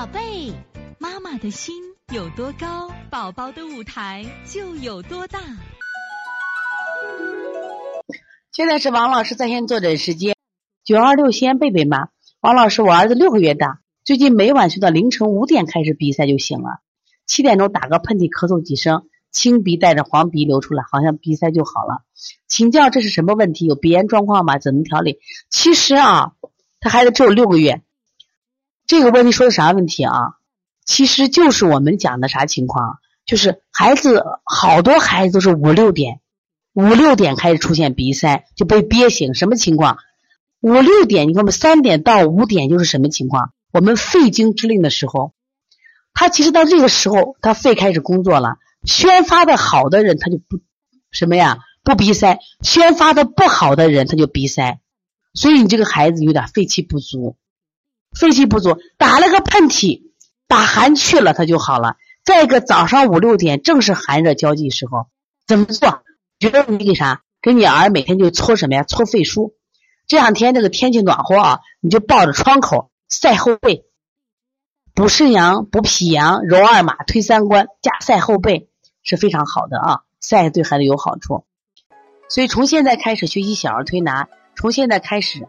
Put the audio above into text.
宝贝，妈妈的心有多高，宝宝的舞台就有多大。现在是王老师在线坐诊时间，九二六西安贝贝妈，王老师，我儿子六个月大，最近每晚睡到凌晨五点开始鼻塞就醒了，七点钟打个喷嚏咳嗽几声，清鼻带着黄鼻流出来，好像鼻塞就好了。请教这是什么问题？有鼻炎状况吗？怎么调理？其实啊，他孩子只有六个月，这个问题说的啥问题啊？其实就是我们讲的啥情况？就是孩子好多孩子都是五六点。五六点开始出现鼻塞，就被憋醒，什么情况？五六点，你看我们三点到五点就是什么情况？我们肺经之令的时候，他其实到这个时候，他肺开始工作了。宣发的好的人，他就不什么呀，不鼻塞；宣发的不好的人，他就鼻塞。所以你这个孩子有点肺气不足，肺气不足，打了个喷嚏，把寒去了，他就好了。再一个，早上五六点正是寒热交际时候，怎么做？觉得你给啥？给你儿每天就搓什么呀？搓肺腧。这两天这个天气暖和啊，你就抱着窗口晒后背，补肾阳、补脾阳、揉二马、推三关，加晒后背是非常好的啊！晒对孩子有好处。所以从现在开始学习小儿推拿，从现在开始